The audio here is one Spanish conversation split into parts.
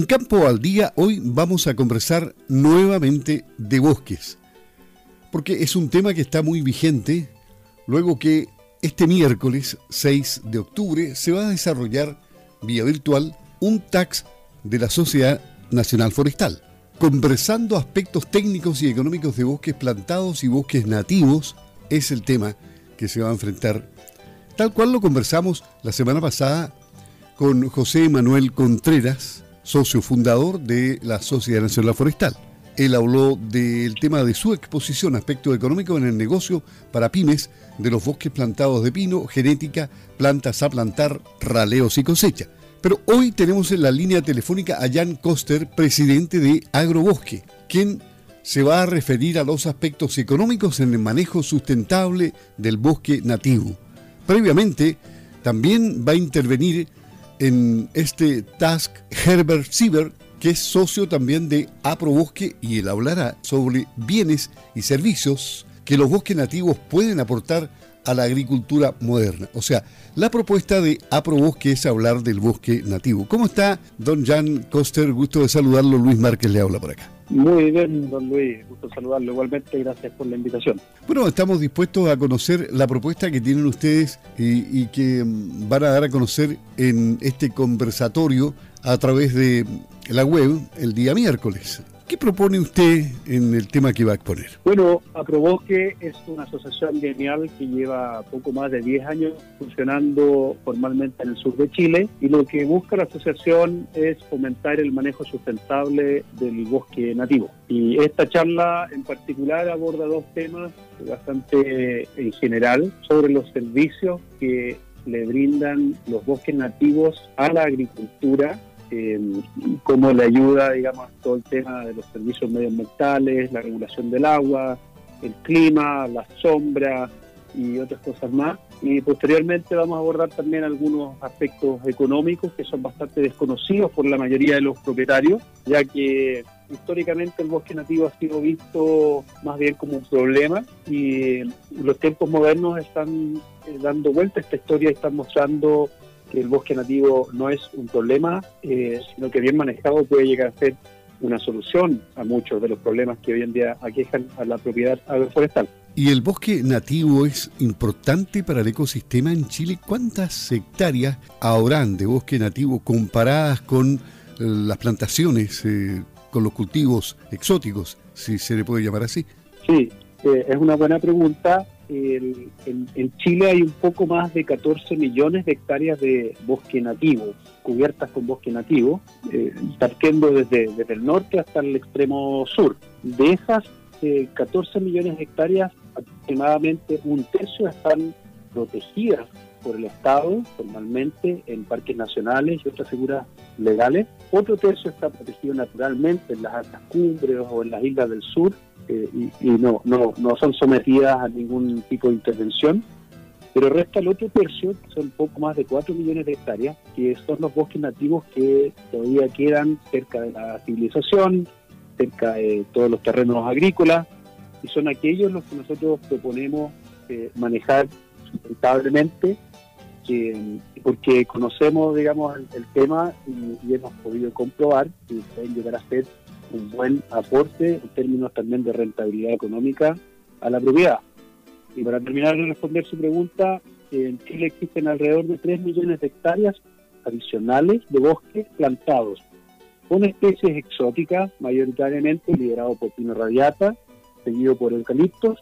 En Campo al Día hoy vamos a conversar nuevamente de bosques, porque es un tema que está muy vigente luego que este miércoles 6 de octubre se va a desarrollar vía virtual un tax de la Sociedad Nacional Forestal, conversando aspectos técnicos y económicos de bosques plantados y bosques nativos es el tema que se va a enfrentar, tal cual lo conversamos la semana pasada con José Manuel Contreras, socio fundador de la Sociedad Nacional Forestal. Él habló del tema de su exposición, aspecto económico en el negocio para pymes de los bosques plantados de pino, genética, plantas a plantar, raleos y cosecha. Pero hoy tenemos en la línea telefónica a Jan Koster, presidente de Agrobosque, quien se va a referir a los aspectos económicos en el manejo sustentable del bosque nativo. Previamente, también va a intervenir en este task Herbert Sieber, que es socio también de Aprobosque y él hablará sobre bienes y servicios que los bosques nativos pueden aportar a la agricultura moderna. O sea, la propuesta de Aprobosque es hablar del bosque nativo. ¿Cómo está, don Jan Coster? Gusto de saludarlo. Luis Márquez le habla por acá. Muy bien, don Luis, gusto saludarlo igualmente, gracias por la invitación. Bueno, estamos dispuestos a conocer la propuesta que tienen ustedes y, que mm, van a dar a conocer en este conversatorio a través de la web el día miércoles. ¿Qué propone usted en el tema que va a exponer? Bueno, Aproboque es una asociación genial que lleva poco más de 10 años funcionando formalmente en el sur de Chile y lo que busca la asociación es fomentar el manejo sustentable del bosque nativo. Y esta charla en particular aborda dos temas bastante en general sobre los servicios que le brindan los bosques nativos a la agricultura eh, cómo le ayuda, digamos, todo el tema de los servicios medioambientales, la regulación del agua, el clima, la sombra y otras cosas más. Y posteriormente vamos a abordar también algunos aspectos económicos que son bastante desconocidos por la mayoría de los propietarios, ya que históricamente el bosque nativo ha sido visto más bien como un problema y los tiempos modernos están eh, dando vuelta a esta historia y están mostrando que el bosque nativo no es un problema, eh, sino que bien manejado puede llegar a ser una solución a muchos de los problemas que hoy en día aquejan a la propiedad agroforestal. ¿Y el bosque nativo es importante para el ecosistema en Chile? ¿Cuántas hectáreas habrán de bosque nativo comparadas con eh, las plantaciones, eh, con los cultivos exóticos, si se le puede llamar así? Sí, es una buena pregunta en, Chile hay un poco más de 14 millones de hectáreas de bosque nativo, cubiertas con bosque nativo, eh, partiendo desde, desde, el norte hasta el extremo sur. De esas 14 eh, millones de hectáreas, aproximadamente un tercio están protegidas por el Estado formalmente en parques nacionales y otras figuras legales. Otro tercio está protegido naturalmente en las altas cumbres o en las islas del sur y, no, no, no son sometidas a ningún tipo de intervención. Pero resta el otro tercio, que son poco más de 4 millones de hectáreas, que son los bosques nativos que todavía quedan cerca de la civilización, cerca de todos los terrenos agrícolas, y son aquellos los que nosotros proponemos eh, manejar sustentablemente porque conocemos, digamos, el, tema y, hemos podido comprobar que pueden llegar a ser un buen aporte en términos también de rentabilidad económica a la propiedad. Y para terminar de responder su pregunta, en Chile existen alrededor de 3 millones de hectáreas adicionales de bosques plantados con especies exóticas, mayoritariamente liderado por pino radiata, seguido por eucaliptos,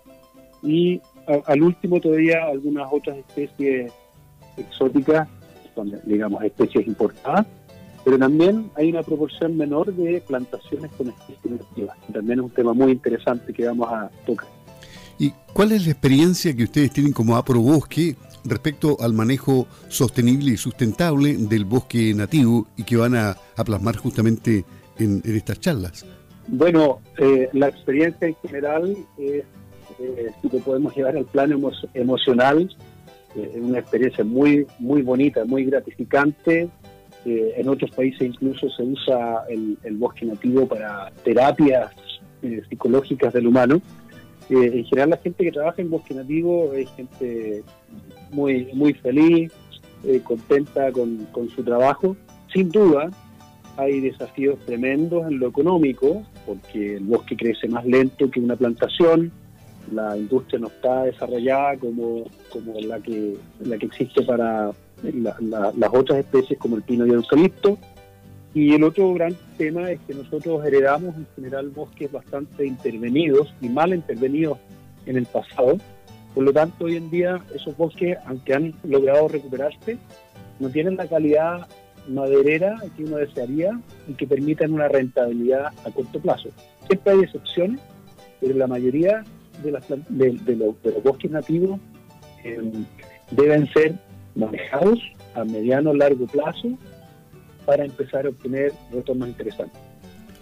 y al último todavía algunas otras especies exóticas, digamos, especies importadas, pero también hay una proporción menor de plantaciones con especies nativas. También es un tema muy interesante que vamos a tocar. ¿Y cuál es la experiencia que ustedes tienen como Aprobosque respecto al manejo sostenible y sustentable del bosque nativo y que van a, plasmar justamente en, estas charlas? Bueno, eh, la experiencia en general es, eh, si lo podemos llevar al plano emocional, es una experiencia muy, muy bonita, muy gratificante. Eh, en otros países incluso se usa el, bosque nativo para terapias eh, psicológicas del humano. Eh, en general la gente que trabaja en bosque nativo es gente muy, muy feliz, contenta con, con, su trabajo. Sin duda, hay desafíos tremendos en lo económico, porque el bosque crece más lento que una plantación, la industria no está desarrollada como, como la, que, la que existe para las otras especies como el pino y el eucalipto. Y el otro gran tema es que nosotros heredamos en general bosques bastante intervenidos y mal intervenidos en el pasado. Por lo tanto, hoy en día esos bosques, aunque han logrado recuperarse, no tienen la calidad maderera que uno desearía y que permitan una rentabilidad a corto plazo. Siempre hay excepciones, pero la mayoría de, las, de, los, bosques nativos eh, deben ser manejados a mediano o largo plazo para empezar a obtener retornos interesantes.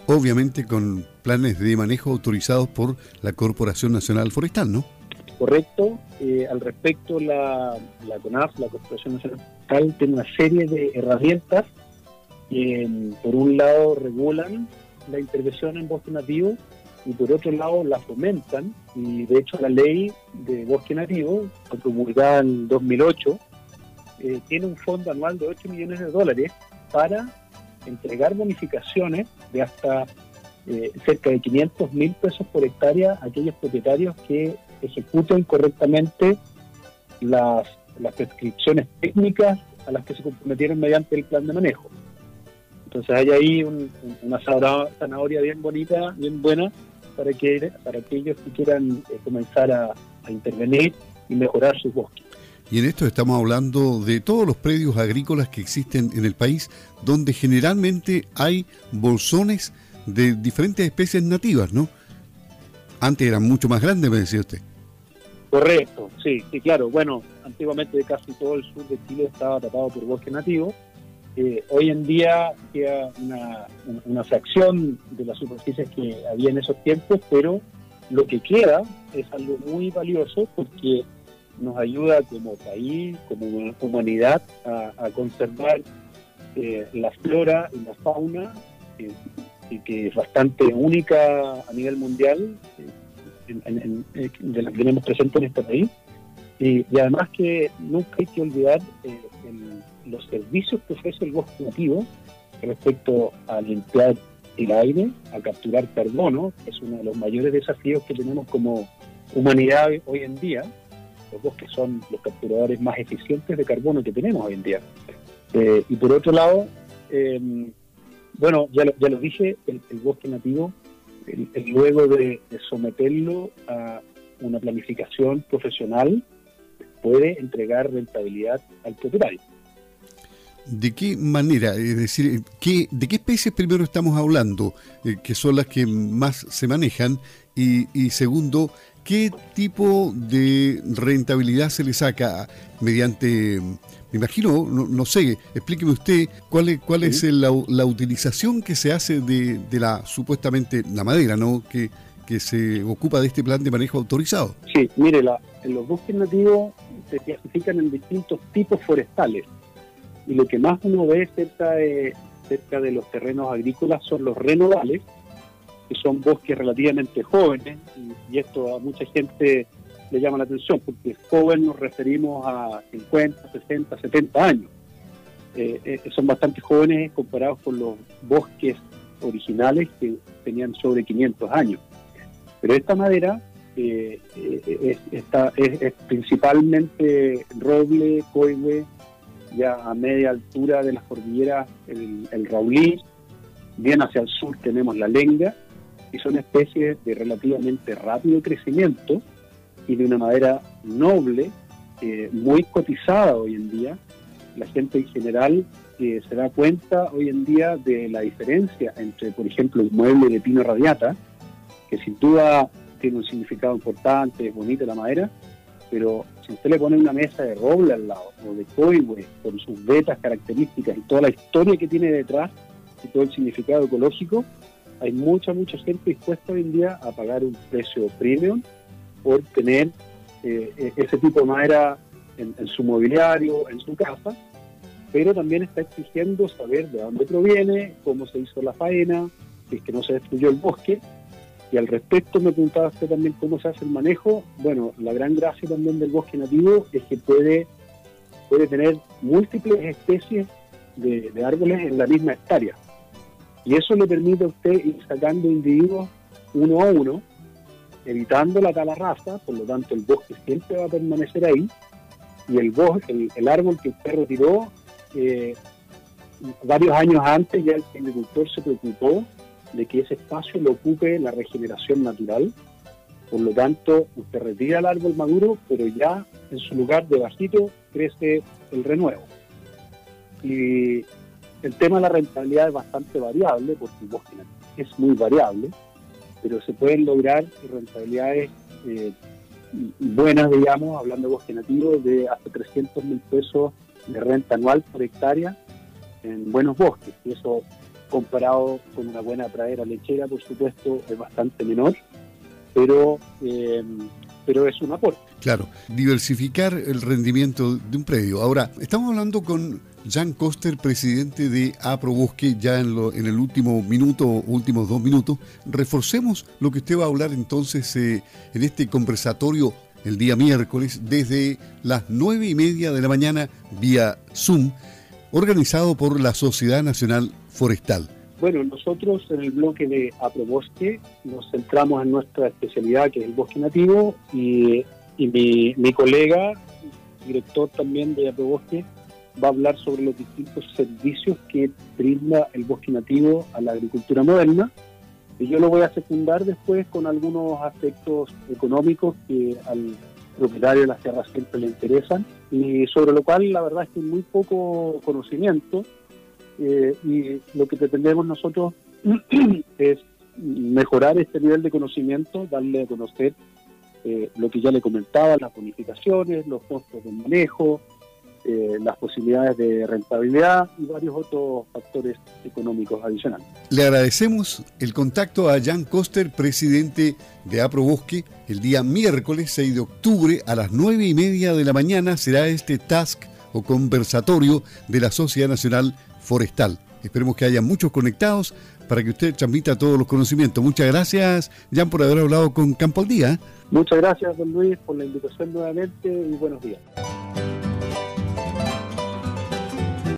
Obviamente con planes de manejo autorizados por la Corporación Nacional Forestal, ¿no? Correcto. Eh, al respecto, la, la CONAF, la Corporación Nacional Forestal, tiene una serie de herramientas que, por un lado, regulan la intervención en bosque nativo y por otro lado la fomentan y de hecho la ley de bosque nativo, promulgada en 2008, eh, tiene un fondo anual de 8 millones de dólares para entregar bonificaciones de hasta eh, cerca de 500 mil pesos por hectárea a aquellos propietarios que ejecuten correctamente las, las prescripciones técnicas a las que se comprometieron mediante el plan de manejo. Entonces hay ahí una zanahoria bien bonita, bien buena, para, que, para aquellos que quieran eh, comenzar a, intervenir y mejorar sus bosques. Y en esto estamos hablando de todos los predios agrícolas que existen en el país, donde generalmente hay bolsones de diferentes especies nativas, ¿no? Antes eran mucho más grandes, me decía usted. Correcto, sí, sí, claro. Bueno, antiguamente casi todo el sur de Chile estaba tapado por bosque nativo eh, hoy en día queda una, una, fracción de las superficies que había en esos tiempos, pero lo que queda es algo muy valioso porque nos ayuda como país, como humanidad, a, conservar eh, la flora y la fauna, eh, que es bastante única a nivel mundial, de la que tenemos presente en este país. Y, además que nunca hay que olvidar el los servicios que ofrece el bosque nativo respecto a limpiar el aire, a capturar carbono, que es uno de los mayores desafíos que tenemos como humanidad hoy en día. Los bosques son los capturadores más eficientes de carbono que tenemos hoy en día. Eh, y por otro lado, eh, bueno, ya lo, ya lo dije, el, bosque nativo, luego de, de someterlo a una planificación profesional, puede entregar rentabilidad al propietario. ¿De qué manera? Es decir, ¿qué, ¿de qué especies primero estamos hablando, eh, que son las que más se manejan? Y, segundo, ¿qué tipo de rentabilidad se le saca mediante, me imagino, no, sé, explíqueme usted cuál es, cuál es la, utilización que se hace de, la supuestamente la madera, ¿no? Que, que se ocupa de este plan de manejo autorizado. Sí, mire, la, los bosques nativos se clasifican en distintos tipos forestales y lo que más uno ve cerca de, cerca de los terrenos agrícolas son los renovales, que son bosques relativamente jóvenes, y, esto a mucha gente le llama la atención, porque joven nos referimos a 50, 60, 70 años. Eh, eh, son bastante jóvenes comparados con los bosques originales que tenían sobre 500 años. Pero esta madera eh, es, es, principalmente roble, coihue, ya a media altura de las cordilleras el, el Raulí, bien hacia el sur tenemos la lenga, y son especies de relativamente rápido crecimiento y de una madera noble, eh, muy cotizada hoy en día. La gente en general eh, se da cuenta hoy en día de la diferencia entre, por ejemplo, un mueble de pino radiata, que sin duda tiene un significado importante, es bonita la madera, pero si usted le pone una mesa de roble al lado, o de coihue, con sus vetas características y toda la historia que tiene detrás, y todo el significado ecológico, hay mucha, mucha gente dispuesta hoy en día a pagar un precio premium por tener eh, e-, ese tipo de madera en, en, su mobiliario, en su casa, pero también está exigiendo saber de dónde proviene, cómo se hizo la faena, si es que no se destruyó el bosque, y al respecto me preguntaba usted también cómo se hace el manejo. Bueno, la gran gracia también del bosque nativo es que puede, puede tener múltiples especies de, árboles en la misma hectárea. Y eso le permite a usted ir sacando individuos uno a uno, evitando la tala rasa, por lo tanto el bosque siempre va a permanecer ahí, y el bosque, el, árbol que usted retiró, eh, varios años antes ya el agricultor se preocupó de que ese espacio lo ocupe la regeneración natural, por lo tanto usted retira el árbol maduro, pero ya en su lugar de bajito crece el renuevo. Y el tema de la rentabilidad es bastante variable, porque el bosque es muy variable, pero se pueden lograr rentabilidades eh, buenas, digamos, hablando de bosque nativo, de hasta 300 mil pesos de renta anual por hectárea en buenos bosques. Y eso, comparado con una buena pradera lechera, por supuesto, es bastante menor, pero, eh, pero es un aporte. Claro, diversificar el rendimiento de un predio. Ahora, estamos hablando con Jan Koster, presidente de AproBosque, ya en, en, el último minuto, últimos dos minutos. Reforcemos lo que usted va a hablar entonces eh, en este conversatorio el día miércoles desde las nueve y media de la mañana vía Zoom, organizado por la Sociedad Nacional Forestal. Bueno, nosotros en el bloque de AproBosque nos centramos en nuestra especialidad, que es el bosque nativo, y, mi, mi colega, director también de AproBosque, va a hablar sobre los distintos servicios que brinda el bosque nativo a la agricultura moderna. Y yo lo voy a secundar después con algunos aspectos económicos que al propietario de las tierras siempre le interesan y sobre lo cual la verdad es que muy poco conocimiento eh, y lo que pretendemos nosotros es mejorar este nivel de conocimiento, darle a conocer eh, lo que ya le comentaba, las bonificaciones, los costos de manejo, eh, las posibilidades de rentabilidad y varios otros factores económicos adicionales. Le agradecemos el contacto a Jan Koster, presidente de AproBosque. El día miércoles 6 de octubre a las 9 y media de la mañana será este task o conversatorio de la Sociedad Nacional Forestal. Esperemos que haya muchos conectados para que usted transmita todos los conocimientos. Muchas gracias, Jan, por haber hablado con Campo al Día. Muchas gracias, don Luis, por la invitación nuevamente y buenos días.